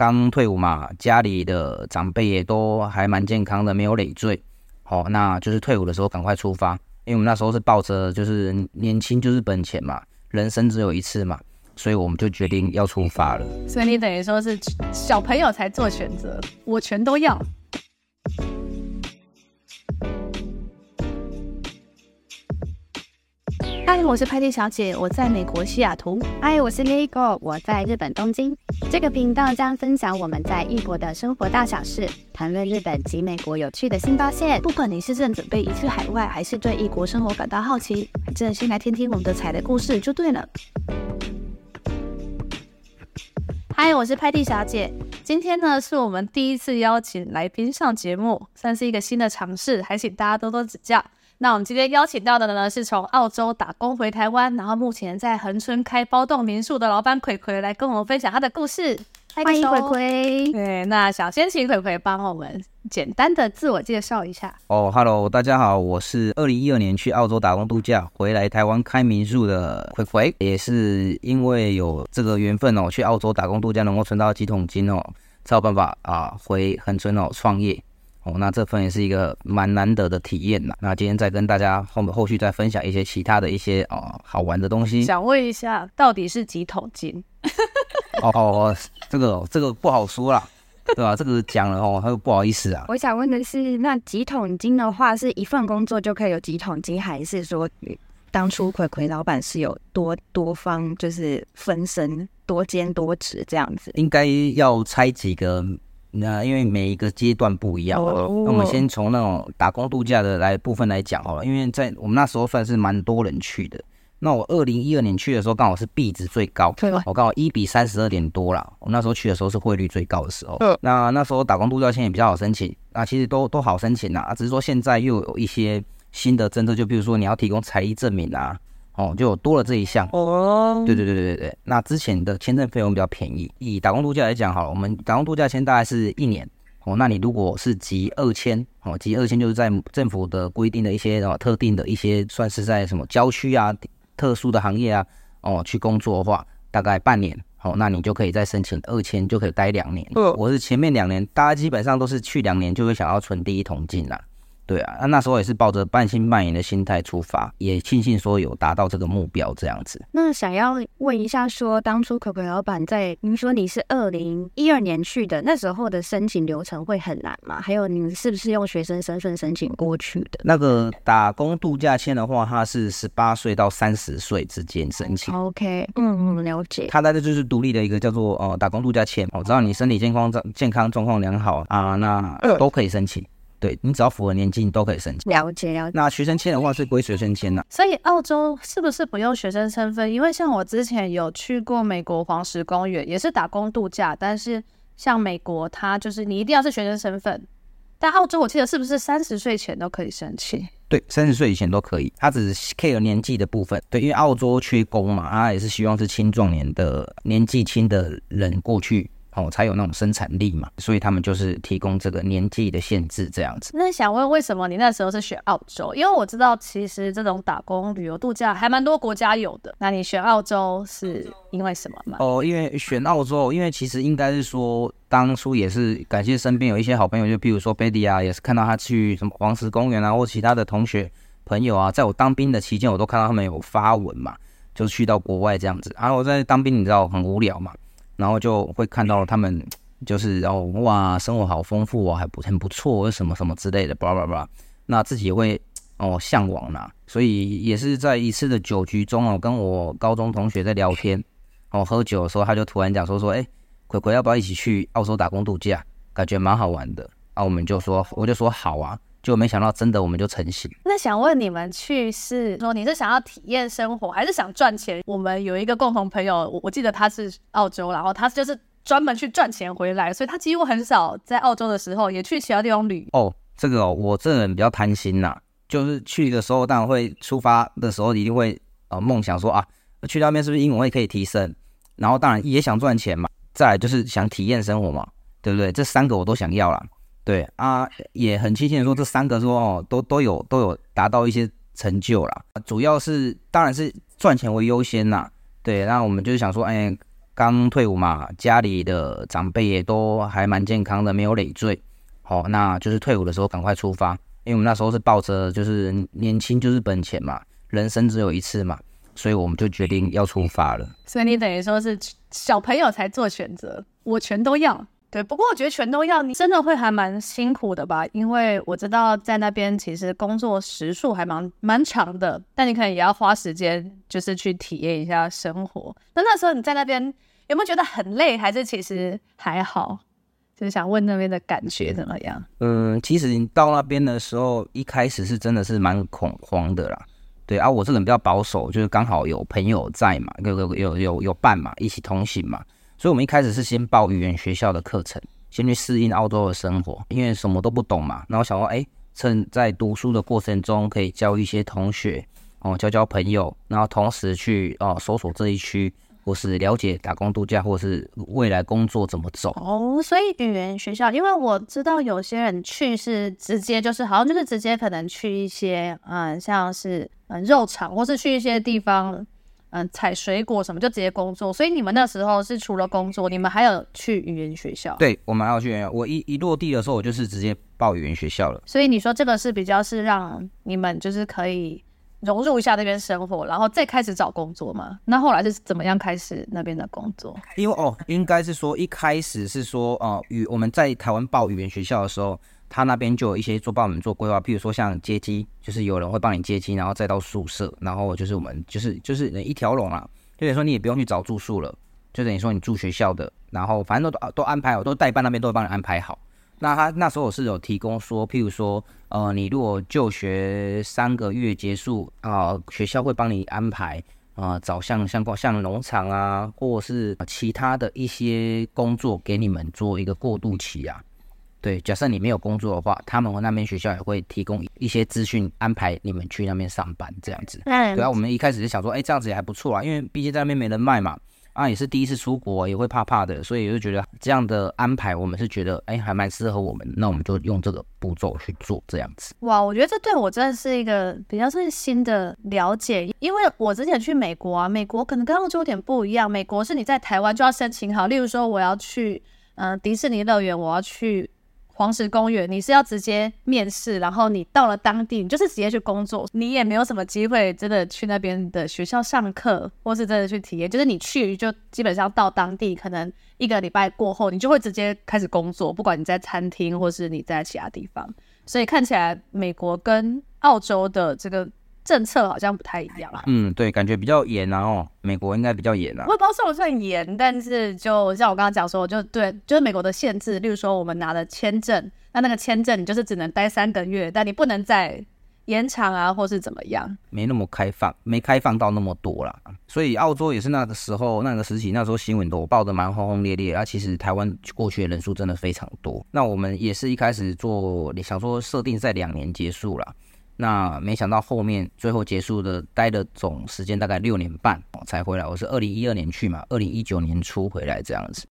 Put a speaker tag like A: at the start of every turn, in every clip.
A: 刚退伍嘛，家里的长辈也都还蛮健康的，没有累赘。好，那就是退伍的时候赶快出发，因为我们那时候是抱着就是年轻就是本钱嘛，人生只有一次嘛，所以我们就决定要出发了。
B: 所以你等于说是小朋友才做选择，我全都要。嗨，我是派蒂小姐，我在美国西雅图。
C: 嗨，我是 Lego，我在日本东京。这个频道将分享我们在异国的生活大小事，谈论日本及美国有趣的新发现。
B: 不管你是正准备移居海外，还是对异国生活感到好奇，真的先来听听我们的彩的故事就对了。嗨，我是派蒂小姐。今天呢，是我们第一次邀请来宾上节目，算是一个新的尝试，还请大家多多指教。那我们今天邀请到的呢，是从澳洲打工回台湾，然后目前在恒春开包栋民宿的老板葵葵来跟我们分享他的故事。
C: 欢迎葵葵。
B: 对，那想先请葵葵帮我们简单的自我介绍一下。
A: 哦，Hello，大家好，我是二零一二年去澳洲打工度假，回来台湾开民宿的葵葵，也是因为有这个缘分哦，去澳洲打工度假能够存到几桶金哦，才有办法啊回恒春哦创业。哦，那这份也是一个蛮难得的体验呐。那今天再跟大家后面后续再分享一些其他的一些哦好玩的东西。
B: 想问一下，到底是几桶金？
A: 哦哦，这个这个不好说啦，对吧？这个讲了哦，他又不好意思啊。
C: 我想问的是，那几桶金的话，是一份工作就可以有几桶金，还是说当初葵葵老板是有多多方，就是分身多兼多职这样子？
A: 应该要拆几个。那因为每一个阶段不一样，那我们先从那种打工度假的来部分来讲好了。因为在我们那时候算是蛮多人去的。那我二零一二年去的时候，刚好是币值最高，我刚好一比三十二点多啦。我那时候去的时候是汇率最高的时候。那那时候打工度假签也比较好申请，那其实都都好申请啦。只是说现在又有一些新的政策，就比如说你要提供财力证明啊。哦，就多了这一项哦。对对对对对对。那之前的签证费用比较便宜。以打工度假来讲，好了，我们打工度假签大概是一年。哦，那你如果是集二签，哦，集二签就是在政府的规定的一些哦特定的一些，算是在什么郊区啊、特殊的行业啊，哦去工作的话，大概半年。哦，那你就可以再申请二签，就可以待两年。我是前面两年，大家基本上都是去两年就会想要存第一桶金啦。对啊，那那时候也是抱着半信半疑的心态出发，也庆幸说有达到这个目标这样子。
C: 那想要问一下说，说当初可可老板在您说你是二零一二年去的，那时候的申请流程会很难吗？还有你们是不是用学生身份申请过去的？
A: 那个打工度假签的话，它是十八岁到三十岁之间申请。
C: OK，嗯嗯，了解。
A: 它在这就是独立的一个叫做呃打工度假签，我知道你身体健康状健康状况良好啊，那都可以申请。对，你只要符合年纪，你都可以申请。
C: 了解了解。
A: 那学生签的话是归学生签的。
B: 所以澳洲是不是不用学生身份？因为像我之前有去过美国黄石公园，也是打工度假，但是像美国，它就是你一定要是学生身份。但澳洲我记得是不是三十岁前都可以申请？
A: 对，三十岁以前都可以，它只是 care 年纪的部分。对，因为澳洲缺工嘛，它也是希望是青壮年的年纪轻的人过去。哦，才有那种生产力嘛，所以他们就是提供这个年纪的限制这样子。
B: 那想问，为什么你那时候是选澳洲？因为我知道其实这种打工旅游度假还蛮多国家有的。那你选澳洲是因为什么吗？
A: 哦，因为选澳洲，因为其实应该是说，当初也是感谢身边有一些好朋友，就比如说 Betty 啊，也是看到他去什么黄石公园啊，或其他的同学朋友啊，在我当兵的期间，我都看到他们有发文嘛，就是去到国外这样子。然后我在当兵，你知道很无聊嘛。然后就会看到他们，就是哦哇，生活好丰富哦，还不很不错，什么什么之类的，巴拉巴拉。那自己也会哦向往啦，所以也是在一次的酒局中哦，跟我高中同学在聊天哦，喝酒的时候，他就突然讲说说，哎，葵葵要不要一起去澳洲打工度假？感觉蛮好玩的啊，我们就说，我就说好啊。就没想到，真的我们就成型。
B: 那想问你们去是说你是想要体验生活，还是想赚钱？我们有一个共同朋友，我我记得他是澳洲，然后他就是专门去赚钱回来，所以他几乎很少在澳洲的时候也去其他地方旅游。
A: 哦，这个哦，我这个人比较贪心呐，就是去的时候当然会出发的时候一定会呃梦想说啊，去那边是不是英文会可以提升？然后当然也想赚钱嘛，再来就是想体验生活嘛，对不对？这三个我都想要啦。对啊，也很庆幸说，这三个说哦，都都有都有达到一些成就啦。主要是当然是赚钱为优先呐。对，那我们就是想说，哎，刚退伍嘛，家里的长辈也都还蛮健康的，没有累赘。好，那就是退伍的时候赶快出发，因为我们那时候是抱着就是年轻就是本钱嘛，人生只有一次嘛，所以我们就决定要出发了。
B: 所以你等于说是小朋友才做选择，我全都要。对，不过我觉得全都要，你真的会还蛮辛苦的吧？因为我知道在那边其实工作时数还蛮蛮长的，但你可能也要花时间，就是去体验一下生活。那那时候你在那边有没有觉得很累，还是其实还好？就是想问那边的感觉怎么样？
A: 嗯，其实你到那边的时候，一开始是真的是蛮恐慌的啦。对啊，我这人比较保守，就是刚好有朋友在嘛，有有有有有伴嘛，一起同行嘛。所以，我们一开始是先报语言学校的课程，先去适应澳洲的生活，因为什么都不懂嘛。然后想说，哎，趁在读书的过程中，可以交一些同学，哦，交交朋友，然后同时去哦搜索这一区，或是了解打工度假，或是未来工作怎么走。
B: 哦，所以语言学校，因为我知道有些人去是直接就是好像就是直接可能去一些嗯，像是嗯肉场，或是去一些地方。嗯，采水果什么就直接工作，所以你们那时候是除了工作，你们还有去语言学校？
A: 对，我们还要去。我一一落地的时候，我就是直接报语言学校了。
B: 所以你说这个是比较是让你们就是可以融入一下那边生活，然后再开始找工作吗？那后来是怎么样开始那边的工作？
A: 因为哦，应该是说一开始是说，呃，语我们在台湾报语言学校的时候。他那边就有一些做帮我们做规划，譬如说像接机，就是有人会帮你接机，然后再到宿舍，然后就是我们就是就是一条龙啦，就等于说你也不用去找住宿了，就等于说你住学校的，然后反正都都安排好，都代办那边都会帮你安排好。那他那时候是有提供说，譬如说，呃，你如果就学三个月结束啊，学校会帮你安排啊，找像像像农场啊，或者是其他的一些工作给你们做一个过渡期啊。对，假设你没有工作的话，他们那边学校也会提供一些资讯，安排你们去那边上班这样子。嗯，对啊，我们一开始就想说，哎，这样子也还不错啊，因为毕竟在那边没人脉嘛，啊，也是第一次出国，也会怕怕的，所以就觉得这样的安排，我们是觉得，哎，还蛮适合我们，那我们就用这个步骤去做这样子。
B: 哇，我觉得这对我真的是一个比较是新的了解，因为我之前去美国啊，美国可能跟澳洲有点不一样，美国是你在台湾就要申请好，例如说我要去，嗯、呃，迪士尼乐园，我要去。黄石公园，你是要直接面试，然后你到了当地，你就是直接去工作，你也没有什么机会真的去那边的学校上课，或是真的去体验。就是你去就基本上到当地，可能一个礼拜过后，你就会直接开始工作，不管你在餐厅或是你在其他地方。所以看起来美国跟澳洲的这个。政策好像不太一样啊。
A: 嗯，对，感觉比较严啊。哦，美国应该比较严啊。
B: 我也不知道算不算严，但是就像我刚刚讲说，就对，就是美国的限制，例如说我们拿的签证，那那个签证你就是只能待三个月，但你不能再延长啊，或是怎么样。
A: 没那么开放，没开放到那么多啦。所以澳洲也是那个时候那个时期，那时候新闻都报的蛮轰轰烈烈啊。其实台湾过去的人数真的非常多。那我们也是一开始做，你想说设定在两年结束了。那没想到后面最后结束的待的总时间大概六年半才回来。我是二零一二年去嘛，二零一九年初回来这样子。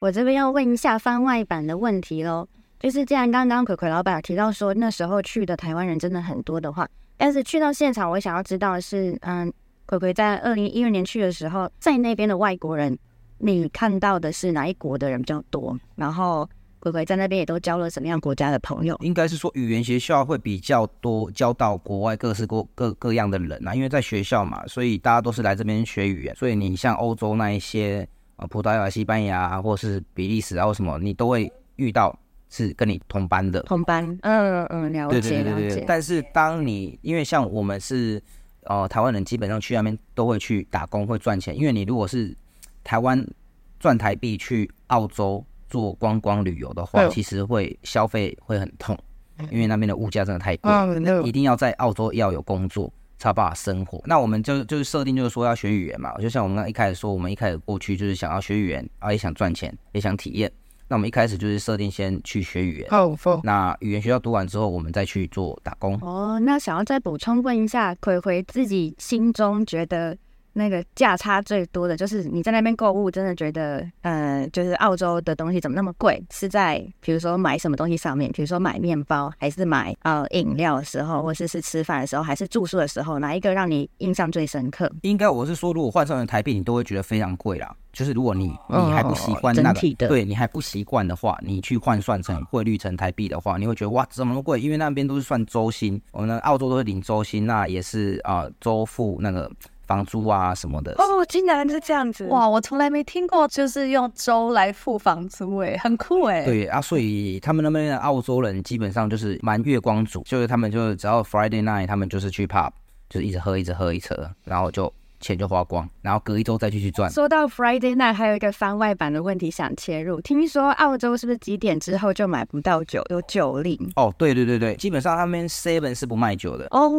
C: 我这边要问一下番外版的问题喽，就是既然刚刚葵葵老板提到说那时候去的台湾人真的很多的话，但是去到现场，我想要知道的是，嗯，葵葵在二零一二年去的时候，在那边的外国人，你看到的是哪一国的人比较多？然后。葵葵在那边也都交了什么样国家的朋友？
A: 应该是说语言学校会比较多交到国外各式各各各样的人啊，因为在学校嘛，所以大家都是来这边学语言。所以你像欧洲那一些啊，葡萄牙、西班牙或是比利时啊，或什么，你都会遇到是跟你同班的。
C: 同班，嗯嗯，了解，
A: 对对对对对。但是当你因为像我们是呃台湾人，基本上去那边都会去打工，会赚钱。因为你如果是台湾赚台币去澳洲。做观光旅游的话，其实会消费会很痛，因为那边的物价真的太贵，一定要在澳洲要有工作才有办法生活。那我们就就是设定就是说要学语言嘛，就像我们刚一开始说，我们一开始过去就是想要学语言，啊也想赚钱，也想体验。那我们一开始就是设定先去学语言，那语言学校读完之后，我们再去做打工。
C: 哦，那想要再补充问一下，葵葵自己心中觉得那个价差最多的就是你在那边购物，真的觉得，呃，就是澳洲的东西怎么那么贵？是在比如说买什么东西上面，比如说买面包，还是买呃饮料的时候，或者是吃饭的时候，还是住宿的时候，哪一个让你印象最深刻？
A: 应该我是说，如果换算成台币，你都会觉得非常贵啦。就是如果你你还不习惯那个，对你还不习惯的话，你去换算成汇率成台币的话，你会觉得哇，怎么那么贵？因为那边都是算周薪，我们的澳洲都是领周薪，那也是啊周付那个。房租啊什么的
C: 哦，竟然是这样子
B: 哇！我从来没听过，就是用粥来付房租，哎，很酷哎。
A: 对啊，所以他们那边的澳洲人基本上就是蛮月光族，就是他们就只要 Friday night，他们就是去 pub，就是一直喝，一直喝一直喝，然后就。钱就花光，然后隔一周再继续赚。
C: 说到 Friday night，还有一个番外版的问题想切入。听说澳洲是不是几点之后就买不到酒，有酒令？
A: 哦，对对对对，基本上他们 Seven 是不卖酒的。
C: 哦，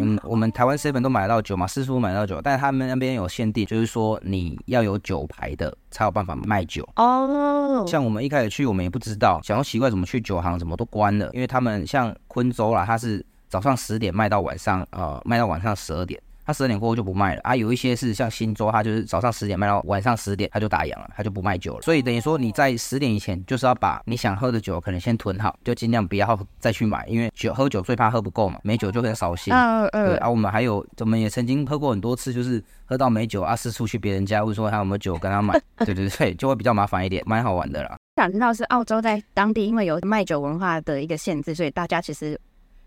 A: 嗯，我们台湾 Seven 都买得到酒嘛，四处买得到酒，但是他们那边有限定，就是说你要有酒牌的才有办法卖酒。
C: 哦，
A: 像我们一开始去，我们也不知道，想要奇怪怎么去酒行，怎么都关了，因为他们像昆州啦，它是早上十点卖到晚上，呃，卖到晚上十二点。他十二点过后就不卖了啊，有一些是像新州，他就是早上十点卖到晚上十点，他就打烊了，他就不卖酒了。所以等于说你在十点以前，就是要把你想喝的酒可能先囤好，就尽量不要再去买，因为酒喝酒最怕喝不够嘛，没酒就很扫兴。
C: 嗯嗯。
A: 对啊，我们还有，我们也曾经喝过很多次，就是喝到没酒啊，四处去别人家问说还有没有酒跟他买，对对对，就会比较麻烦一点，蛮好玩的啦。
C: 想知道是澳洲在当地因为有卖酒文化的一个限制，所以大家其实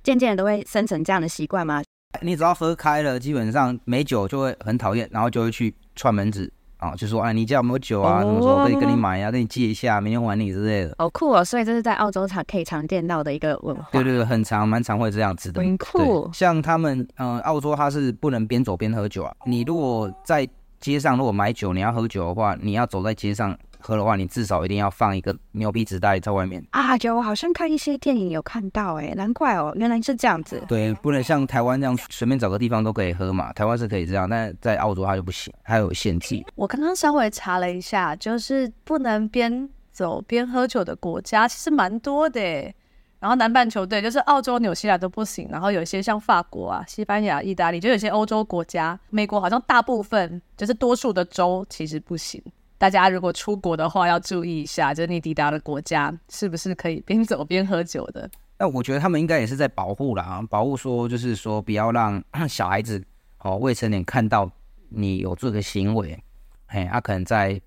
C: 渐渐的都会生成这样的习惯吗？
A: 你只要喝开了，基本上没酒就会很讨厌，然后就会去串门子啊，就说哎，你家有没有酒啊？什么时候可以跟你买呀、啊？跟你借一下，明天还你之类的。
C: 好酷哦！所以这是在澳洲常可以常见到的一个文化。
A: 对对对，很常蛮常会这样子的。
C: 很酷。
A: 像他们，嗯、呃，澳洲它是不能边走边喝酒啊。你如果在街上如果买酒，你要喝酒的话，你要走在街上。喝的话，你至少一定要放一个牛皮纸袋在外面
C: 啊！有，我好像看一些电影有看到，哎，难怪哦，原来是这样子。
A: 对，不能像台湾这样随便找个地方都可以喝嘛。台湾是可以这样，但在澳洲它就不行，它有限制。
B: 我刚刚稍微查了一下，就是不能边走边喝酒的国家其实蛮多的。然后南半球对，就是澳洲、纽西兰都不行。然后有一些像法国啊、西班牙、意大利，就有些欧洲国家，美国好像大部分就是多数的州其实不行。大家如果出国的话，要注意一下，就是你抵达的国家是不是可以边走边喝酒的？
A: 那我觉得他们应该也是在保护啦，保护说就是说不要让小孩子哦未成年看到你有这个行为，嘿，他、可能在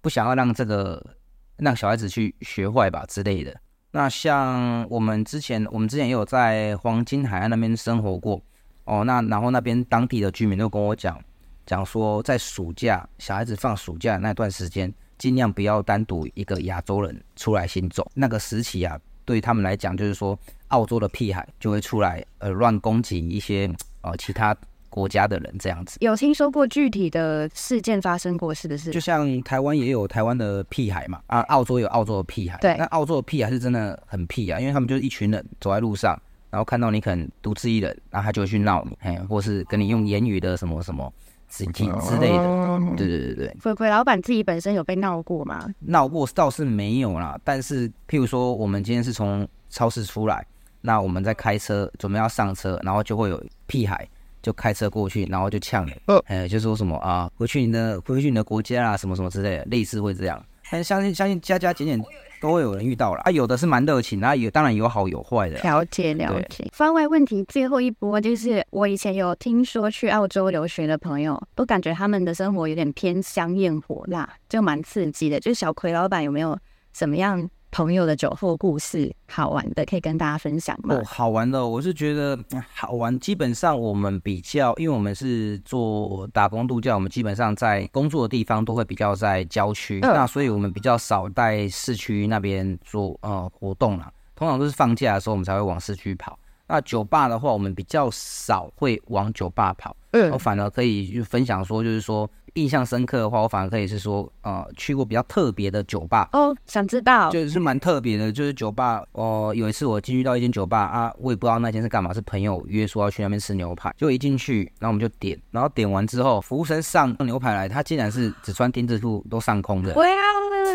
A: 不想要让这个让小孩子去学坏吧之类的。那像我们之前，我们之前也有在黄金海岸那边生活过哦，那然后那边当地的居民都跟我讲。讲说，在暑假小孩子放暑假那段时间，尽量不要单独一个亚洲人出来行走。那个时期啊，对他们来讲，就是说澳洲的屁孩就会出来，呃，乱攻击一些呃其他国家的人这样子。
C: 有听说过具体的事件发生过，是不是？
A: 就像台湾也有台湾的屁孩嘛，啊，澳洲有澳洲的屁孩。
C: 对，
A: 那澳洲的屁孩是真的很屁啊，因为他们就是一群人走在路上，然后看到你可能独自一人，然后他就会去闹你，嘿，或是跟你用言语的什么什么。之之类的，对对对对。
C: 葵葵老板自己本身有被闹过吗？
A: 闹过倒是没有啦，但是譬如说，我们今天是从超市出来，那我们在开车准备要上车，然后就会有屁孩就开车过去，然后就呛你，哎，就说什么啊，回去你的回去你的国家啊，什么什么之类的，类似会这样。但相信相信加加减减。都会有人遇到了啊，有的是蛮热情，啊，有当然有好有坏的。
C: 了解了解。番外问题最后一波就是，我以前有听说去澳洲留学的朋友，都感觉他们的生活有点偏香艳火辣，就蛮刺激的。就是小葵老板有没有什么样？朋友的酒后故事，好玩的可以跟大家分享吗？
A: 哦，好玩的，我是觉得好玩。基本上我们比较，因为我们是做打工度假，我们基本上在工作的地方都会比较在郊区，嗯、那所以我们比较少在市区那边做呃活动啦。通常都是放假的时候，我们才会往市区跑。那酒吧的话，我们比较少会往酒吧跑。嗯，我反而可以就分享说，就是说。印象深刻的话，我反而可以是说，呃，去过比较特别的酒吧
C: 哦，想知道，
A: 就是蛮特别的，就是酒吧。哦、呃，有一次我进去到一间酒吧啊，我也不知道那间是干嘛，是朋友约说要去那边吃牛排，就一进去，然后我们就点，然后点完之后，服务生上牛排来，他竟然是只穿丁字裤都上空的，
C: 哇，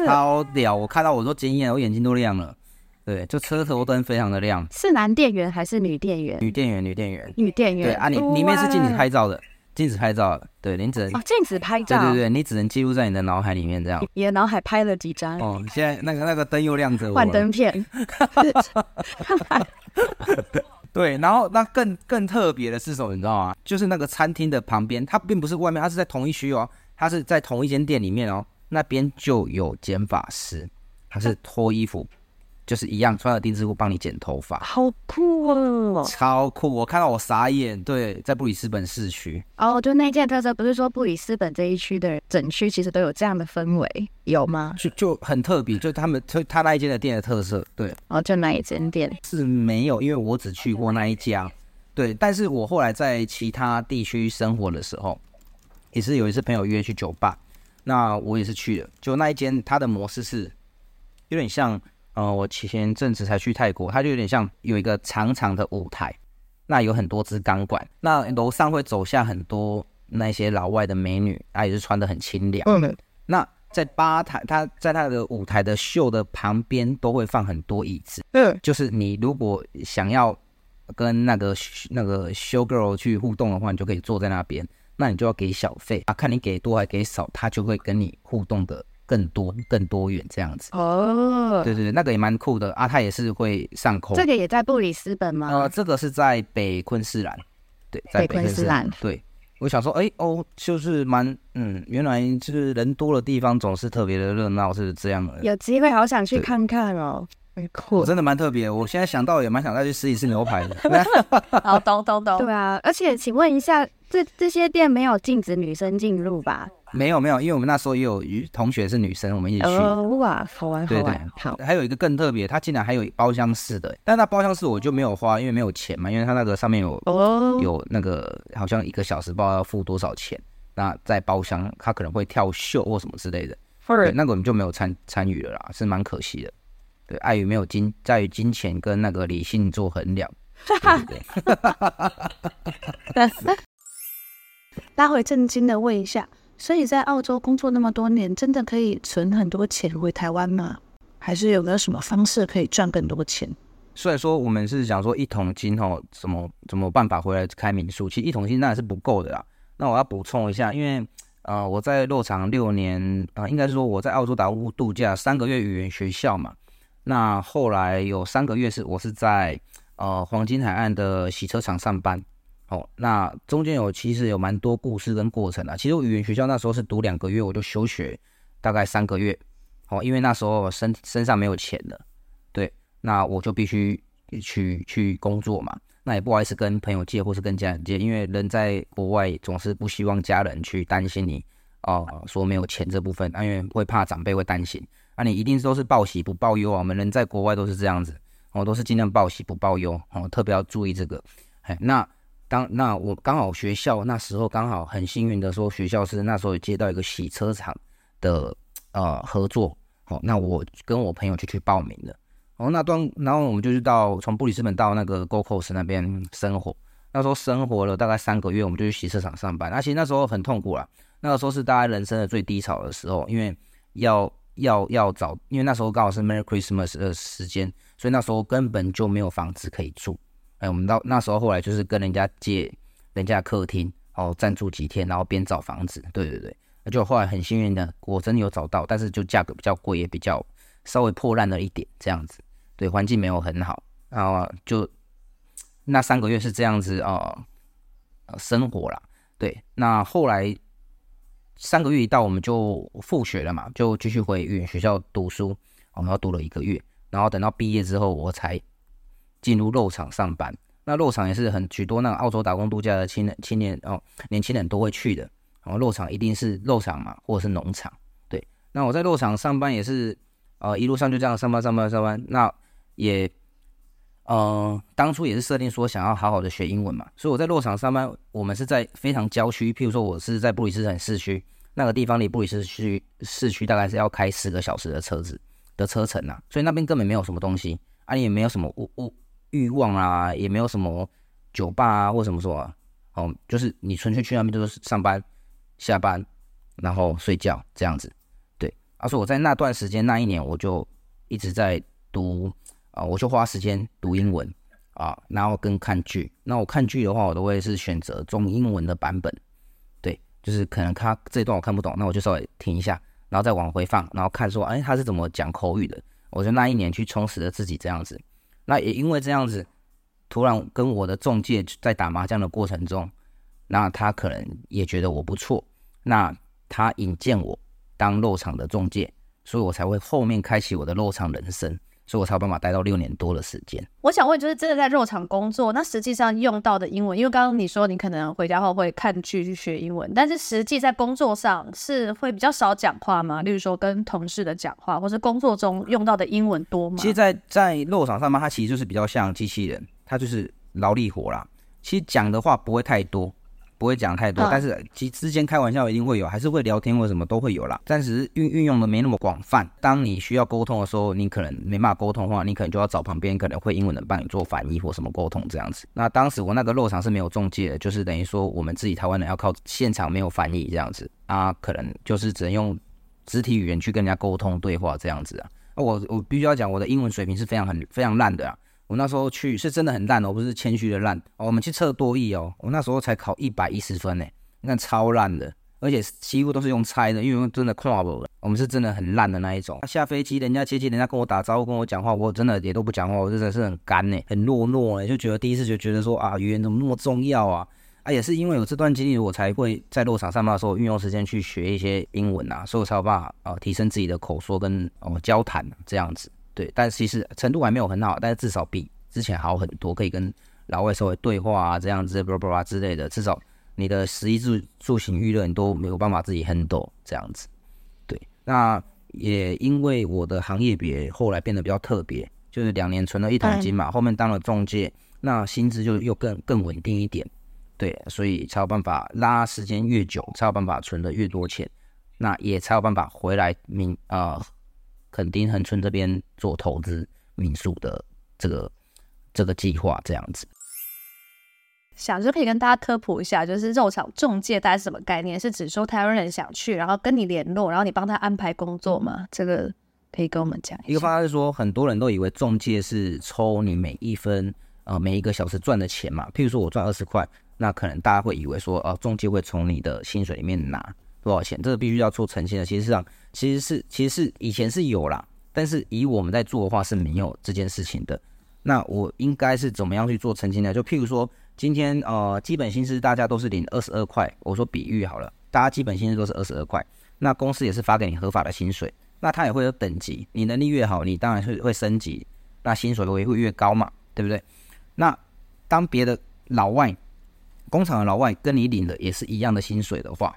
A: 超屌！我看到我都惊艳，我眼睛都亮了。对，就车头灯非常的亮。
C: 是男店员还是女店员？
A: 女店员，女店员，
C: 女店员。
A: 对啊，你里面是禁止拍照的。禁止拍照，对，你只能
C: 哦，禁止拍照，
A: 对对对，你只能记录在你的脑海里面这样。
C: 你的脑海拍了几张？
A: 哦，现在那个那个灯又亮着，
C: 幻灯片。
A: 对，然后那更更特别的是什么，你知道吗？就是那个餐厅的旁边，它并不是外面，它是在同一区哦，它是在同一间店里面哦，那边就有剪发师，他是脱衣服。就是一样，穿着丁字裤帮你剪头发，
C: 好酷哦，
A: 超酷！我看到我傻眼。对，在布里斯本市区
C: 哦，就那件特色，不是说布里斯本这一区的整区其实都有这样的氛围，有吗？
A: 就就很特别，就他们就他那一间的店的特色，对。
C: 哦，就那一间店
A: 是没有，因为我只去过那一家，对。但是我后来在其他地区生活的时候，也是有一次朋友约去酒吧，那我也是去了，就那一间，它的模式是有点像。呃，我前阵子才去泰国，它就有点像有一个长长的舞台，那有很多支钢管，那楼上会走下很多那些老外的美女，她也是穿的很清凉。嗯，那在吧台，它在它的舞台的秀的旁边都会放很多椅子。嗯，就是你如果想要跟那个那个 show girl 去互动的话，你就可以坐在那边，那你就要给小费啊，看你给多还给少，他就会跟你互动的。更多更多元这样子哦，对对对，那个也蛮酷的啊，它也是会上空。
C: 这个也在布里斯本吗？
A: 呃，这个是在北昆士兰，对，在北昆士兰。对，我想说，哎哦，就是蛮嗯，原来就是人多的地方总是特别的热闹，是这样的。
C: 有机会好想去看看哦，很酷，
A: 真的蛮特别。我现在想到也蛮想再去试一试牛排的。
B: 好，懂懂懂。
C: 对啊，而且请问一下，这这些店没有禁止女生进入吧？
A: 没有没有，因为我们那时候也有同学是女生，我们一起去。
C: 哦哇，好玩好玩。对对，好。
A: 还有一个更特别，它竟然还有包厢式的，但那包厢式我就没有花，因为没有钱嘛，因为它那个上面有哦有那个好像一个小时不知道要付多少钱，那在包厢它可能会跳秀或什么之类的，对，那个我们就没有参参与了啦，是蛮可惜的。对，碍于没有金，在于金钱跟那个理性做衡量。哈哈哈
B: 哈哈。拉回 正经的问一下。所以在澳洲工作那么多年，真的可以存很多钱回台湾吗？还是有没有什么方式可以赚更多钱？
A: 虽然说我们是想说一桶金哦，怎么怎么办法回来开民宿？其实一桶金那是不够的啦。那我要补充一下，因为呃我在落场六年啊、应该是说我在澳洲打工度假三个月语言学校嘛。那后来有三个月是我是在呃黄金海岸的洗车场上班。哦，那中间有其实有蛮多故事跟过程啊。其实我语言学校那时候是读两个月，我就休学大概三个月。哦，因为那时候身身上没有钱了，对，那我就必须去去工作嘛。那也不好意思跟朋友借或是跟家人借，因为人在国外总是不希望家人去担心你哦，说没有钱这部分，因为会怕长辈会担心。那你一定都是报喜不报忧啊。我们人在国外都是这样子，哦，都是尽量报喜不报忧，哦，特别要注意这个。哎，那。当那我刚好学校那时候刚好很幸运的说，学校是那时候接到一个洗车场的呃合作，哦，那我跟我朋友就去报名了，哦，那段然后我们就去到从布里斯本到那个 Go Coast 那边生活，那时候生活了大概三个月，我们就去洗车场上班，那其实那时候很痛苦啦，那个时候是大家人生的最低潮的时候，因为要要要找，因为那时候刚好是 Merry Christmas 的时间，所以那时候根本就没有房子可以住。哎，我们到那时候后来就是跟人家借人家客厅，哦，暂住几天，然后边找房子。对对对，那就后来很幸运的，我真的有找到，但是就价格比较贵，也比较稍微破烂了一点，这样子。对，环境没有很好，然后就那三个月是这样子啊、呃，生活啦。对，那后来三个月一到，我们就复学了嘛，就继续回语言学校读书。我们要读了一个月，然后等到毕业之后，我才。进入肉厂上班，那肉厂也是很许多那个澳洲打工度假的青年青年哦，年轻人都会去的。然后肉厂一定是肉厂嘛，或者是农场。对，那我在肉厂上班也是，呃，一路上就这样上班上班上班。那也，呃，当初也是设定说想要好好的学英文嘛，所以我在肉厂上班，我们是在非常郊区，譬如说我是在布里斯本市区那个地方，离布里斯区市区大概是要开四个小时的车子的车程呐，所以那边根本没有什么东西，啊，也没有什么物物。欲望啊，也没有什么酒吧啊，或什么说啊，哦，就是你纯粹去那边就是上班、下班，然后睡觉这样子。对，而、啊、且我在那段时间那一年，我就一直在读啊，我就花时间读英文啊，然后跟看剧。那我看剧的话，我都会是选择中英文的版本。对就是可能他这一段我看不懂，那我就稍微停一下，然后再往回放，然后看说，哎，他是怎么讲口语的？我就那一年去充实了自己这样子。那也因为这样子，突然跟我的中介在打麻将的过程中，那他可能也觉得我不错，那他引荐我当肉场的中介，所以我才会后面开启我的肉场人生。所以我才有办法待到六年多的时间。
B: 我想问，就是真的在肉场工作，那实际上用到的英文，因为刚刚你说你可能回家后会看剧去学英文，但是实际在工作上是会比较少讲话吗？例如说跟同事的讲话，或是工作中用到的英文多吗？
A: 其实在，在在肉场上班，它其实就是比较像机器人，它就是劳力活啦。其实讲的话不会太多。不会讲太多，但是其之间开玩笑一定会有，还是会聊天或什么都会有啦。但是运运用的没那么广泛。当你需要沟通的时候，你可能没办法沟通的话，你可能就要找旁边可能会英文的帮你做翻译或什么沟通这样子。那当时我那个肉场是没有中介的，就是等于说我们自己台湾人要靠现场没有翻译这样子啊，可能就是只能用肢体语言去跟人家沟通对话这样子啊。我我必须要讲，我的英文水平是非常很非常烂的啊。我那时候去是真的很烂哦，不是谦虚的烂哦。我们去测多益哦，我那时候才考一百一十分呢，那超烂的，而且几乎都是用猜的，因为真的跨不了。我们是真的很烂的那一种。下飞机，人家接机，人家跟我打招呼，跟我讲话，我真的也都不讲话，我真的是很干呢，很懦弱呢，就觉得第一次就觉得说啊，语言怎么那么重要啊？啊，也是因为有这段经历，我才会在落场上班的时候运用时间去学一些英文啊，所以我才有办法啊提升自己的口说跟哦交谈这样子。对，但其实程度还没有很好，但是至少比之前好很多，可以跟老外稍微对话啊，这样子，巴拉巴拉之类的。至少你的食衣住住行娱乐你都没有办法自己 handle 这样子。对，那也因为我的行业别后来变得比较特别，就是两年存了一桶金嘛，后面当了中介，那薪资就又更更稳定一点。对，所以才有办法拉时间越久，才有办法存的越多钱，那也才有办法回来明啊。呃垦丁恒春这边做投资民宿的这个这个计划这样子，
B: 想就可以跟大家科普一下，就是肉场中介大概是什么概念？是指说台湾人想去，然后跟你联络，然后你帮他安排工作吗？这个可以跟我们讲一下。
A: 一个方法是说，很多人都以为中介是抽你每一分呃每一个小时赚的钱嘛。譬如说我赚二十块，那可能大家会以为说，哦、呃，中介会从你的薪水里面拿。多少钱？这个必须要做澄清的。其实上，其实是其实是以前是有啦，但是以我们在做的话是没有这件事情的。那我应该是怎么样去做澄清呢？就譬如说，今天呃基本薪资大家都是领二十二块，我说比喻好了，大家基本薪资都是二十二块，那公司也是发给你合法的薪水，那它也会有等级，你能力越好，你当然会会升级，那薪水会会越高嘛，对不对？那当别的老外工厂的老外跟你领的也是一样的薪水的话，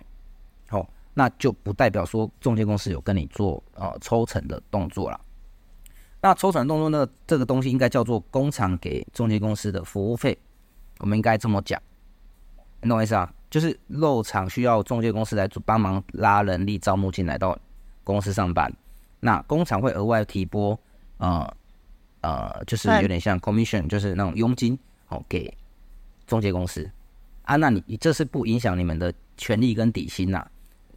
A: 那就不代表说中介公司有跟你做呃抽成的动作了。那抽成的动作呢，这个东西应该叫做工厂给中介公司的服务费，我们应该这么讲，你懂我意思啊？就是肉场需要中介公司来做帮忙拉人力招募进来到公司上班，那工厂会额外提拨呃呃，就是有点像 commission，就是那种佣金哦给中介公司啊，那你你这是不影响你们的权利跟底薪呐、啊。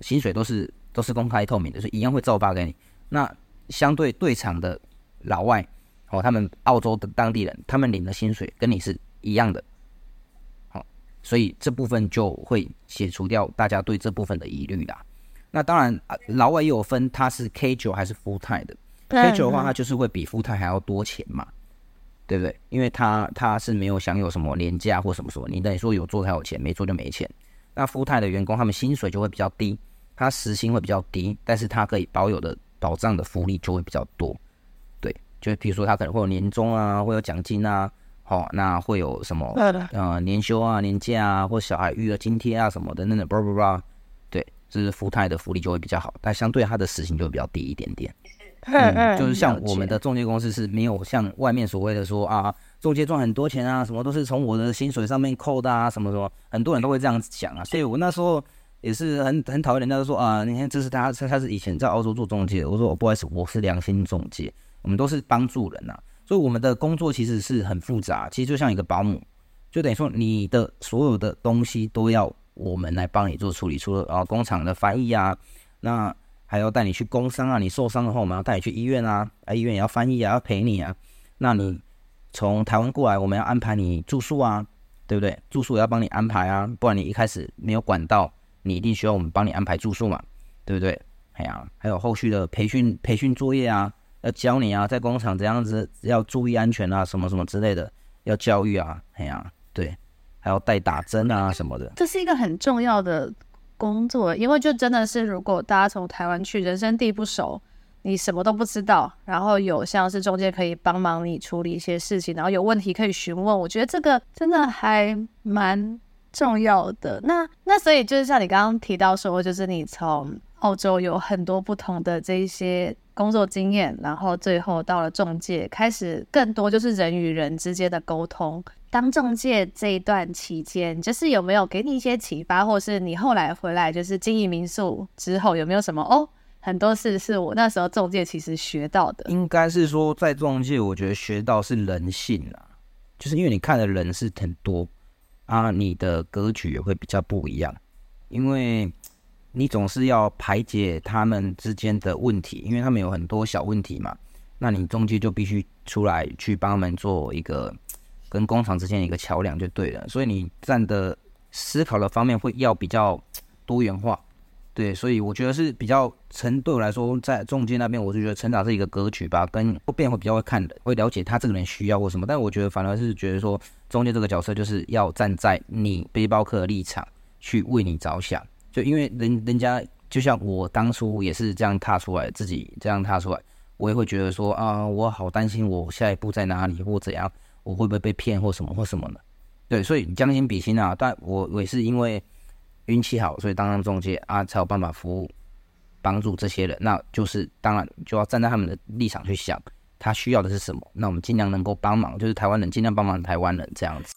A: 薪水都是都是公开透明的，所以一样会照发给你。那相对对场的老外哦，他们澳洲的当地人，他们领的薪水跟你是一样的，好、哦，所以这部分就会解除掉大家对这部分的疑虑啦。那当然，老外也有分，他是 K 九还是 full time 的。K 九的话，他就是会比 full time 还要多钱嘛，对不对？因为他他是没有享有什么年假或什么什么，你等于说有做才有钱，没做就没钱。那 full time 的员工，他们薪水就会比较低。他时薪会比较低，但是它可以保有的保障的福利就会比较多，对，就比如说他可能会有年终啊，会有奖金啊，好、哦，那会有什么呃年休啊、年假啊，或小孩育儿津贴啊什么的，那那 blah blah blah，对，就是 full time 的福利就会比较好，但相对它的时薪就会比较低一点点，嗯，就是像我们的中介公司是没有像外面所谓的说啊，中介赚很多钱啊，什么都是从我的薪水上面扣的啊，什么什么，很多人都会这样子讲啊，所以我那时候。也是很很讨厌人家都说啊，你看这是他他他是以前在澳洲做中介，我说我不好意思，我是良心中介，我们都是帮助人呐、所以我们的工作其实是很复杂，其实就像一个保姆，就等于说你的所有的东西都要我们来帮你做处理，除了啊工厂的翻译啊，那还要带你去工伤啊，你受伤的话我们要带你去医院啊，啊医院也要翻译啊，要陪你啊，那你从台湾过来，我们要安排你住宿啊，对不对？住宿也要帮你安排啊，不然你一开始没有管道。你一定需要我们帮你安排住宿嘛，对不对？哎呀，还有后续的培训培训作业啊，要教你啊，在工厂怎样子要注意安全啊，什么什么之类的，要教育啊，哎呀，对，还要带打针啊什么的。
B: 这是一个很重要的工作，因为就真的是如果大家从台湾去，人生地不熟，你什么都不知道，然后有像是中介可以帮忙你处理一些事情，然后有问题可以询问，我觉得这个真的还蛮重要的。那那所以就是像你刚刚提到说，就是你从澳洲有很多不同的这一些工作经验，然后最后到了中介，开始更多就是人与人之间的沟通。当中介这一段期间，就是有没有给你一些启发，或是你后来回来就是经营民宿之后，有没有什么哦？很多事是我那时候中介其实学到的。
A: 应该是说在中介，我觉得学到是人性啦，就是因为你看的人是很多啊，你的格局也会比较不一样，因为。你总是要排解他们之间的问题，因为他们有很多小问题嘛。那你中介就必须出来去帮他们做一个跟工厂之间一个桥梁，就对了。所以你站的思考的方面会要比较多元化，对。所以我觉得是比较成对我来说，在中介那边，我就觉得成长是一个格局吧，跟后边会比较会看的，会了解他这个人需要或什么。但我觉得反而是觉得说，中介这个角色就是要站在你背包客的立场去为你着想。就因为人人家就像我当初也是这样踏出来，自己这样踏出来，我也会觉得说啊，我好担心我下一步在哪里或怎样，我会不会被骗或什么或什么的。对，所以将心比心啊，但我我也是因为运气好，所以当上中介啊，才有办法服务帮助这些人。那就是当然就要站在他们的立场去想，他需要的是什么，那我们尽量能够帮忙，就是台湾人尽量帮忙台湾人这样子。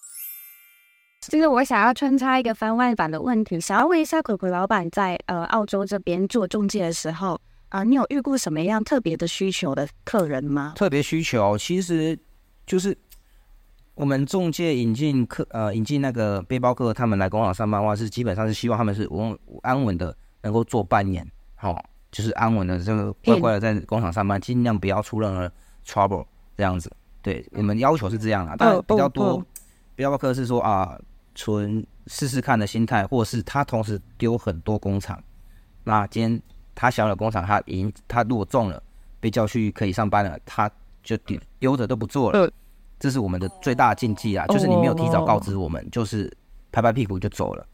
C: 就是我想要穿插一个番外版的问题，想要问一下葵葵老板，在呃澳洲这边做中介的时候啊、呃，你有遇过什么样特别的需求的客人吗？
A: 特别需求其实就是我们中介引进客呃引进那个背包客，他们来工厂上班的话，是基本上是希望他们是稳安稳的能够做半年，好、哦，就是安稳的这个乖乖的在工厂上班，尽量不要出任何 trouble 这样子。对，我们要求是这样啊，但比较多背包客是说啊。纯试试看的心态，或是他同时丢很多工厂，那今天他小的工厂他赢，他如果中了，被叫去可以上班了，他就丢丢着都不做了，这是我们的最大的禁忌啊！就是你没有提早告知我们，就是拍拍屁股就走了，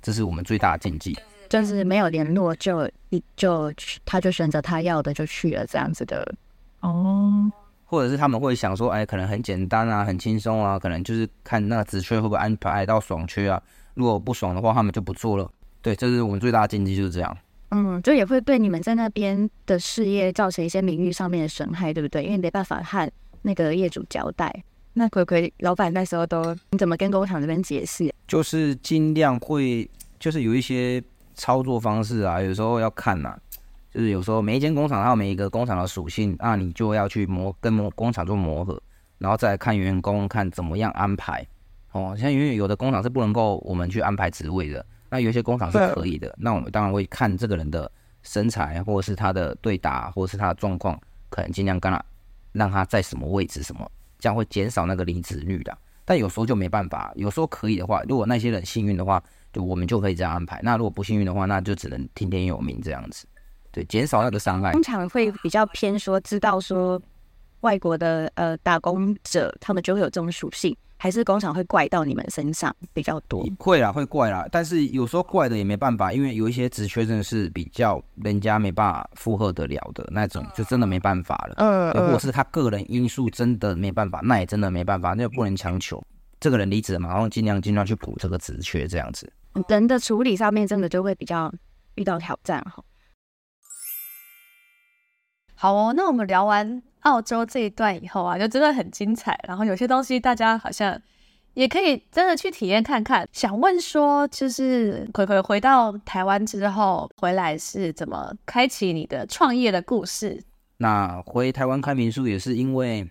A: 这是我们最大的禁忌，
C: 就是没有联络就一就他就选择他要的就去了这样子的哦。
A: 或者是他们会想说，哎，可能很简单啊，很轻松啊，可能就是看那个职缺会不会安排到爽缺啊。如果不爽的话，他们就不做了。对，这是我们最大的禁忌，就是这样。
C: 嗯，就也会对你们在那边的事业造成一些名誉上面的损害，对不对？因为没办法和那个业主交代。那葵葵老板那时候都你怎么跟工厂这边解释？
A: 就是尽量会，就是有一些操作方式啊，有时候要看呐、啊。就是有时候每一间工厂它有每一个工厂的属性，那你就要去磨跟磨工厂做磨合，然后再看员工看怎么样安排。哦，像因为有的工厂是不能够我们去安排职位的，那有些工厂是可以的。那我们当然会看这个人的身材，或者是他的对打，或者是他的状况，可能尽量跟他让他在什么位置什么，这样会减少那个离职率的。但有时候就没办法，有时候可以的话，如果那些人幸运的话，就我们就可以这样安排。那如果不幸运的话，那就只能听天由命这样子。对，减少那个伤害。
C: 通常会比较偏说，知道说外国的呃打工者，他们就会有这种属性，还是工厂会怪到你们身上比较多？
A: 会啦，会怪啦，但是有时候怪的也没办法，因为有一些职缺真的是比较人家没办法负荷得了的那种，就真的没办法了。嗯，或者是他个人因素真的没办法，那也真的没办法，那就不能强求。这个人离职了嘛，然后尽量尽量去补这个职缺，这样子。
C: 人的处理上面真的就会比较遇到挑战哈。
B: 好哦，那我们聊完澳洲这一段以后啊，就真的很精彩。然后有些东西大家好像也可以真的去体验看看。想问说，就是葵葵回到台湾之后回来是怎么开启你的创业的故事？
A: 那回台湾开民宿也是因为，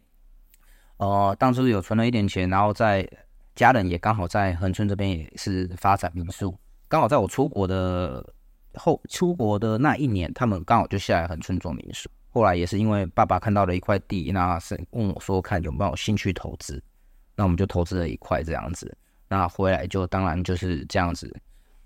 A: 呃，当初有存了一点钱，然后在家人也刚好在恒春这边也是发展民宿，刚好在我出国的后出国的那一年，他们刚好就下来恒春做民宿。后来也是因为爸爸看到了一块地，那是问我说看有没有兴趣投资，那我们就投资了一块这样子。那回来就当然就是这样子，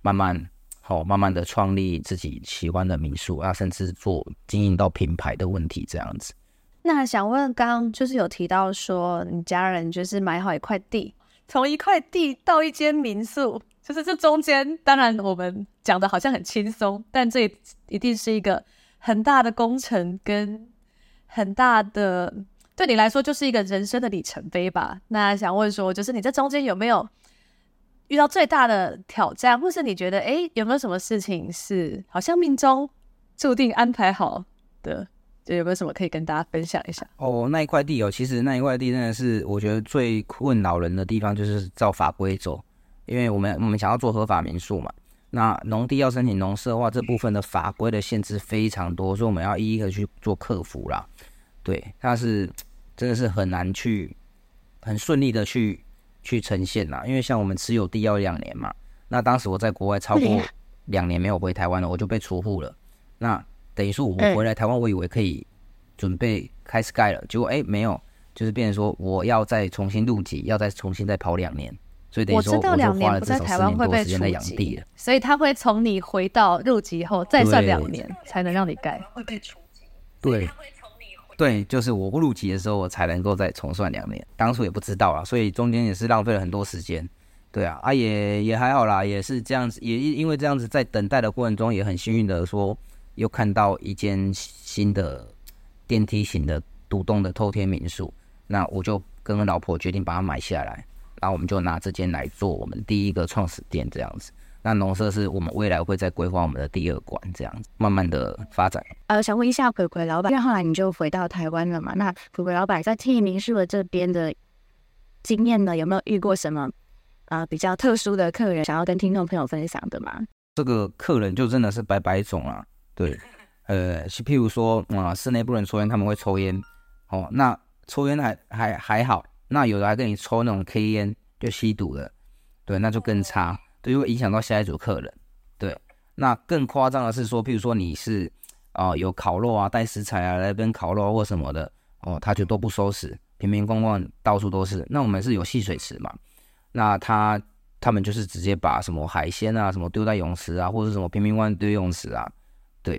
A: 慢慢好，慢慢的创立自己喜欢的民宿啊，甚至做经营到品牌的问题这样子。
B: 那想问，刚刚就是有提到说，你家人就是买好一块地，从一块地到一间民宿，就是这中间，当然我们讲的好像很轻松，但这一定是一个很大的工程跟很大的，对你来说就是一个人生的里程碑吧。那想问说，就是你这中间有没有遇到最大的挑战，或是你觉得，哎，有没有什么事情是好像命中注定安排好的？就有没有什么可以跟大家分享一下？
A: 哦，那一块地哦，其实那一块地真的是我觉得最困扰人的地方，就是照法规走。因为我们我们想要做合法民宿嘛，那农地要申请农舍的话，这部分的法规的限制非常多，所以我们要一一的去做克服啦。对，它是真的是很难去很顺利的去去呈现啦。因为像我们持有地要两年嘛，那当时我在国外超过两年没有回台湾了，我就被除户了。那等于说，我回来台湾，我以为可以准备开始盖了，结果哎，没有，就是变成说我要再重新入籍，要再重新再跑两年，所以等于说我就花了至少四年多时间在养地了。
B: 所以他会从你回到入籍后再算两年才能让你盖。会被除籍。
A: 对。对，就是我入籍的时候，我才能够再重算两年。当初也不知道啊，所以中间也是浪费了很多时间。对啊，啊也也还好啦，也是这样子，也因为这样子在等待的过程中，也很幸运的说。又看到一间新的电梯型的独栋的透天民宿，那我就跟老婆决定把它买下来，然后我们就拿这间来做我们第一个创始店这样子。那农舍是我们未来会再规划我们的第二馆这样子，慢慢的发展。
C: 呃，想问一下葵葵老板，因为后来你就回到台湾了嘛？那葵葵老板在替民宿的这边的经验呢，有没有遇过什么呃比较特殊的客人，想要跟听众朋友分享的吗？
A: 这个客人就真的是百百种啊。对，呃，譬如说，啊、嗯，室内不能抽烟，他们会抽烟，哦，那抽烟还还还好，那有的还跟你抽那种 K 烟，就吸毒了，对，那就更差，对，会影响到下一组客人，对，那更夸张的是说，譬如说你是啊、呃、有烤肉啊，带食材啊来跟烤肉或什么的，哦，他就都不收拾，瓶瓶罐罐到处都是，那我们是有戏水池嘛，那他他们就是直接把什么海鲜啊什么丢在泳池啊，或者什么瓶瓶罐丢泳池啊。对，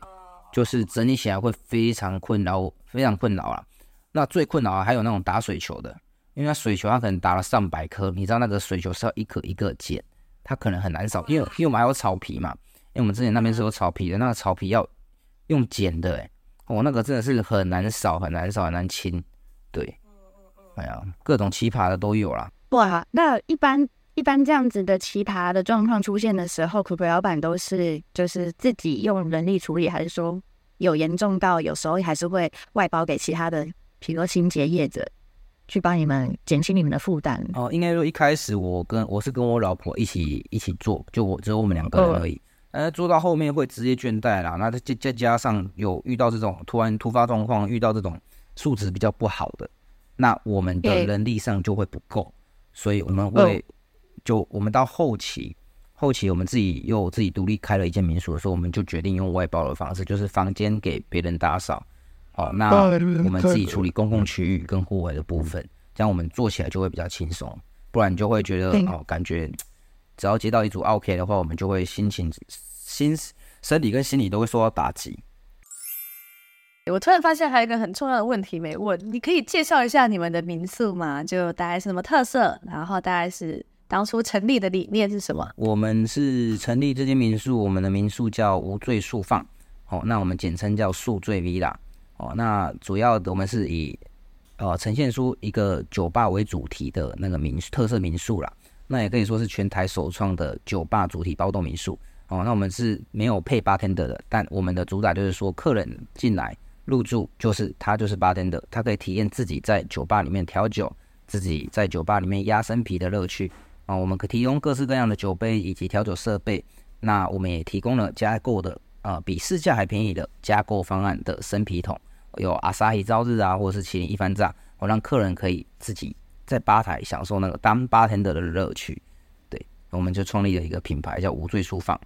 A: 就是整理起来会非常困扰，非常困扰啊。那最困扰的还有那种打水球的，因为它水球它可能打了上百颗，你知道那个水球是要一颗一个捡，它可能很难扫，因为因为我们还有草皮嘛，因为我们之前那边是有草皮的，那个草皮要用捡的，哎，哦，那个真的是很难扫，很难扫，很难清。对，哎呀，各种奇葩的都有啦。
C: 哇，那一般。一般这样子的奇葩的状况出现的时候，可可老板都是就是自己用人力处理，还是说有严重到有时候还是会外包给其他的，比如说清洁业者去帮你们减轻你们的负担？
A: 哦，应该说一开始我跟我是跟我老婆一起一起做，就我只有我们两个人而已。呃，做到后面会直接倦怠啦，那再再加上有遇到这种突然突发状况，遇到这种素质比较不好的，那我们的人力上就会不够，所以我们会。就我们到后期，后期我们自己又自己独立开了一间民宿的时候，我们就决定用外包的方式，就是房间给别人打扫，哦，那我们自己处理公共区域跟户外的部分，这样我们做起来就会比较轻松。不然你就会觉得哦，感觉只要接到一组 OK 的话，我们就会心情、心身体跟心理都会受到打击。
B: 我突然发现还有一个很重要的问题没问，你可以介绍一下你们的民宿吗？就大概是什么特色，然后大概是。当初成立的理念是什么？
A: 我们是成立这间民宿，我们的民宿叫无罪宿放，哦，那我们简称叫宿醉 Villa，哦，那主要的我们是以呃呈现出一个酒吧为主题的那个民特色民宿啦，那也可以说是全台首创的酒吧主题包栋民宿，哦，那我们是没有配 bartender 的，但我们的主打就是说客人进来入住就是他就是 bartender，他可以体验自己在酒吧里面调酒，自己在酒吧里面压生啤的乐趣。啊，我们可提供各式各样的酒杯以及调酒设备。那我们也提供了加购的啊，比市价还便宜的加购方案的生啤桶，有阿萨伊朝日啊，或者是麒麟一番炸，我让客人可以自己在吧台享受那个当 bartender 的乐趣。对，我们就创立了一个品牌叫无罪宿放。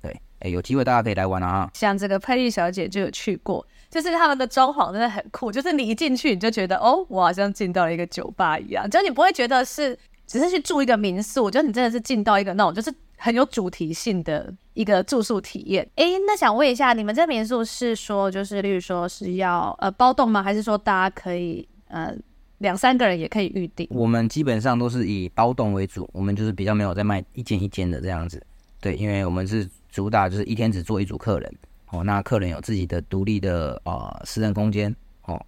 A: 对，哎，有机会大家可以来玩啊。
B: 像这个佩丽小姐就有去过，就是他们的装潢真的很酷，就是你一进去你就觉得哦，我好像进到了一个酒吧一样，就你不会觉得是。只是去住一个民宿，我觉得你真的是进到一个那种就是很有主题性的一个住宿体验。诶，那想问一下，你们这民宿是说，就是例如说是要呃包栋吗？还是说大家可以呃两三个人也可以预定？
A: 我们基本上都是以包栋为主，我们就是比较没有在卖一间一间的这样子。对，因为我们是主打就是一天只做一组客人哦，那客人有自己的独立的呃私人空间哦，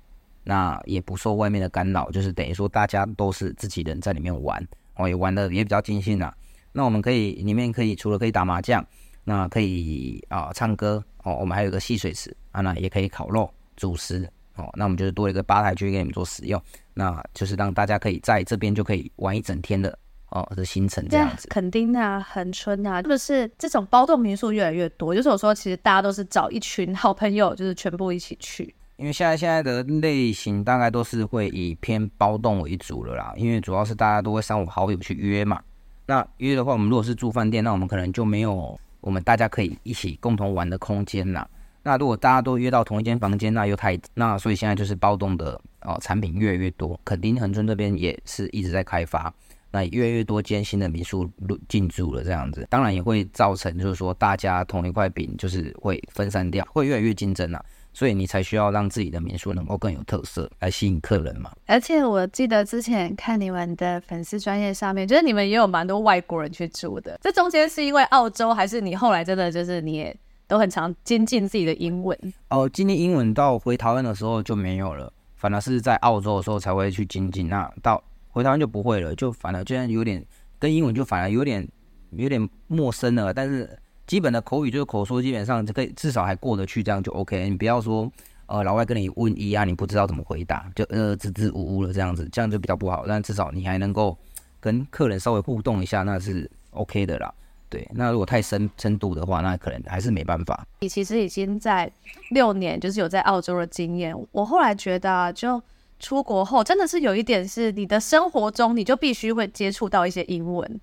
A: 那也不受外面的干扰，就是等于说大家都是自己人在里面玩哦，也玩的也比较尽兴啊。那我们可以里面可以除了可以打麻将，那可以啊、呃、唱歌哦，我们还有个戏水池啊，那也可以烤肉、煮食哦，那我们就是多了一个吧台去给你们做使用，那就是让大家可以在这边就可以玩一整天的。哦，的行程这样子，
B: 垦丁啊，恒春啊，是不是这种包栋民宿越来越多？就是我说，其实大家都是找一群好朋友，就是全部一起去。
A: 因为现在现在的类型大概都是会以偏包栋为主了啦，因为主要是大家都会三五好友去约嘛。那约的话，我们如果是住饭店，那我们可能就没有我们大家可以一起共同玩的空间啦。那如果大家都约到同一间房间，那又太那，所以现在就是包栋的哦产品越来越多。垦丁恒春这边也是一直在开发。那越来越多间新的民宿入进驻了，这样子当然也会造成，就是说大家同一块饼就是会分散掉，会越来越竞争啊，所以你才需要让自己的民宿能够更有特色，来吸引客人嘛。
B: 而且我记得之前看你们的粉丝专业上面，就是你们也有蛮多外国人去住的。这中间是因为澳洲，还是你后来真的就是你也都很常精进自己的英文？
A: 哦，精进英文到回台湾的时候就没有了，反而是在澳洲的时候才会去精进。那到回台湾就不会了，就反而现在有点跟英文就反而有点有点陌生了。但是基本的口语就是口说，基本上就可以至少还过得去，这样就 OK。你不要说呃老外跟你问一啊，你不知道怎么回答，就呃支支吾吾了这样子，这样就比较不好。但至少你还能够跟客人稍微互动一下，那是 OK 的啦。对，那如果太深深度的话，那可能还是没办法。
B: 你其实已经在六年，就是有在澳洲的经验。我后来觉得啊就。出国后真的是有一点是你的生活中你就必须会接触到一些英文，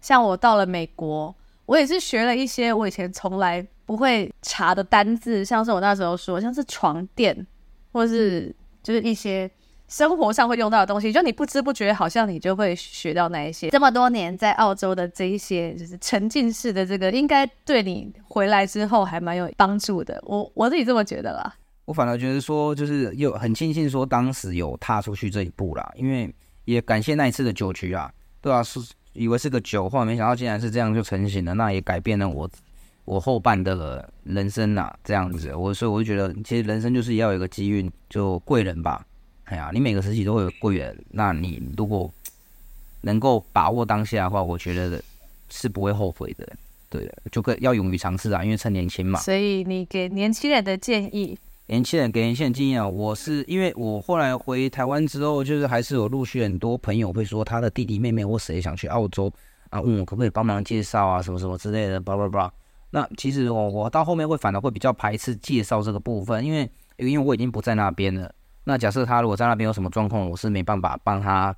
B: 像我到了美国，我也是学了一些我以前从来不会查的单字，像是我那时候说像是床垫，或是就是一些生活上会用到的东西，就你不知不觉好像你就会学到那一些。这么多年在澳洲的这一些就是沉浸式的这个，应该对你回来之后还蛮有帮助的，我我自己这么觉得啦。
A: 我反而觉得说，就是又很庆幸说当时有踏出去这一步啦，因为也感谢那一次的酒局啊，对啊，是以为是个酒，后来没想到竟然是这样就成型了，那也改变了我我后半的人生呐，这样子，我所以我就觉得，其实人生就是要有一个机遇，就贵人吧，哎呀，你每个时期都会有贵人，那你如果能够把握当下的话，我觉得是不会后悔的，对的，就可要勇于尝试啊，因为趁年轻嘛。
B: 所以你给年轻人的建议。
A: 年轻人给年轻人经验啊，我是因为我后来回台湾之后，就是还是有陆续很多朋友会说他的弟弟妹妹或谁想去澳洲啊，问我可不可以帮忙介绍啊，什么什么之类的，叭叭叭。那其实我我到后面会反而会比较排斥介绍这个部分，因为因为我已经不在那边了。那假设他如果在那边有什么状况，我是没办法帮他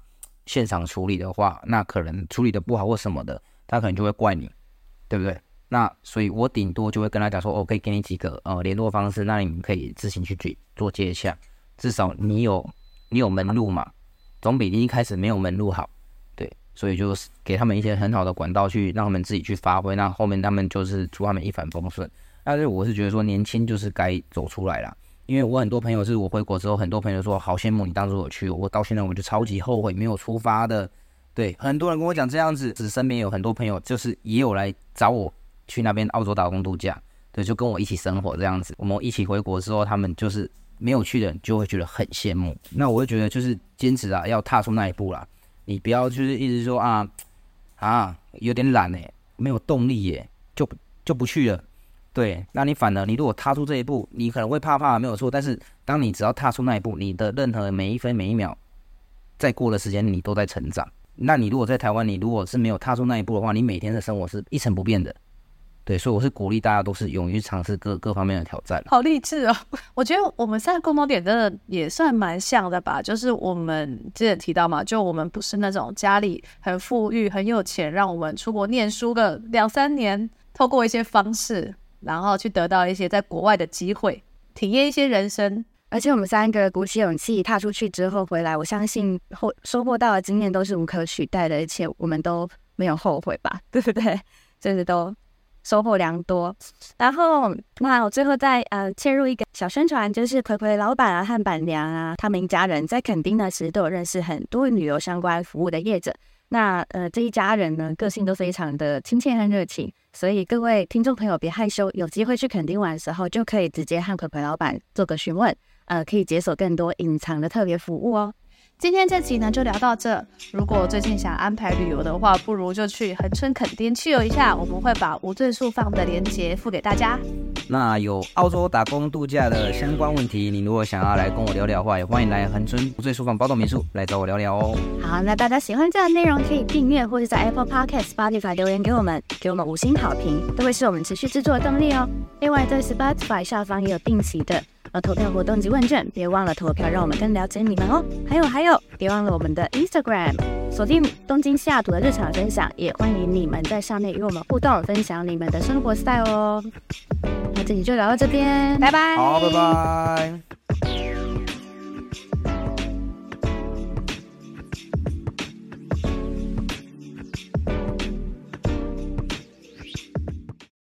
A: 现场处理的话，那可能处理的不好或什么的，他可能就会怪你，对不对？那所以，我顶多就会跟他讲说，我可以给你几个呃联络方式，那你们可以自行去做做接洽。至少你有你有门路嘛，总比你一开始没有门路好。对，所以就是给他们一些很好的管道去让他们自己去发挥，那后面他们就是祝他们一帆风顺。但是我是觉得说，年轻就是该走出来啦，因为我很多朋友是我回国之后，很多朋友说好羡慕你当初我去，我到现在我就超级后悔没有出发的。对，很多人跟我讲这样子，只身边有很多朋友就是也有来找我。去那边澳洲打工度假，对，就跟我一起生活这样子。我们一起回国之后，他们就是没有去的人就会觉得很羡慕。那我会觉得就是坚持啊，要踏出那一步啦。你不要就是一直说啊啊有点懒哎，没有动力耶，就就不去了。对，那你反而你如果踏出这一步，你可能会怕怕没有错，但是当你只要踏出那一步，你的任何每一分每一秒，再过的时间你都在成长。那你如果在台湾，你如果是没有踏出那一步的话，你每天的生活是一成不变的。对，所以我是鼓励大家都是勇于尝试各各方面的挑战。
B: 好励志哦！我觉得我们三个共同点真的也算蛮像的吧。就是我们之前提到嘛，就我们不是那种家里很富裕、很有钱，让我们出国念书个两三年，透过一些方式，然后去得到一些在国外的机会，体验一些人生。
C: 而且我们三个鼓起勇气踏出去之后回来，我相信后收获到的经验都是无可取代的，而且我们都没有后悔吧？对不对？真的都。收获良多。然后，那我最后再呃切入一个小宣传，就是葵葵老板啊和板娘啊，他们一家人在垦丁呢，其实都有认识很多旅游相关服务的业者。那呃这一家人呢，个性都非常的亲切和热情，所以各位听众朋友别害羞，有机会去垦丁玩的时候，就可以直接和葵葵老板做个询问，呃，可以解锁更多隐藏的特别服务哦。
B: 今天这集呢就聊到这。如果最近想安排旅游的话，不如就去恒春垦丁去游一下。我们会把无罪宿放的链接附给大家。
A: 那有澳洲打工度假的相关问题，你如果想要来跟我聊聊的话，也欢迎来恒春无罪宿放包栋民宿来找我聊聊哦。
C: 好，那大家喜欢这样的内容，可以订阅或是在 Apple Podcast、Spotify 留言给我们，给我们五星好评，都会是我们持续制作的动力哦。另外，在 Spotify 下方也有定期的。投票活动及问卷，别忘了投票，让我们更了解你们哦。还有还有，别忘了我们的 Instagram，锁定东京西雅图的日常分享，也欢迎你们在上面与我们互动，分享你们的生活 style 哦。那这集就聊到这边，拜拜。
A: 好，拜拜。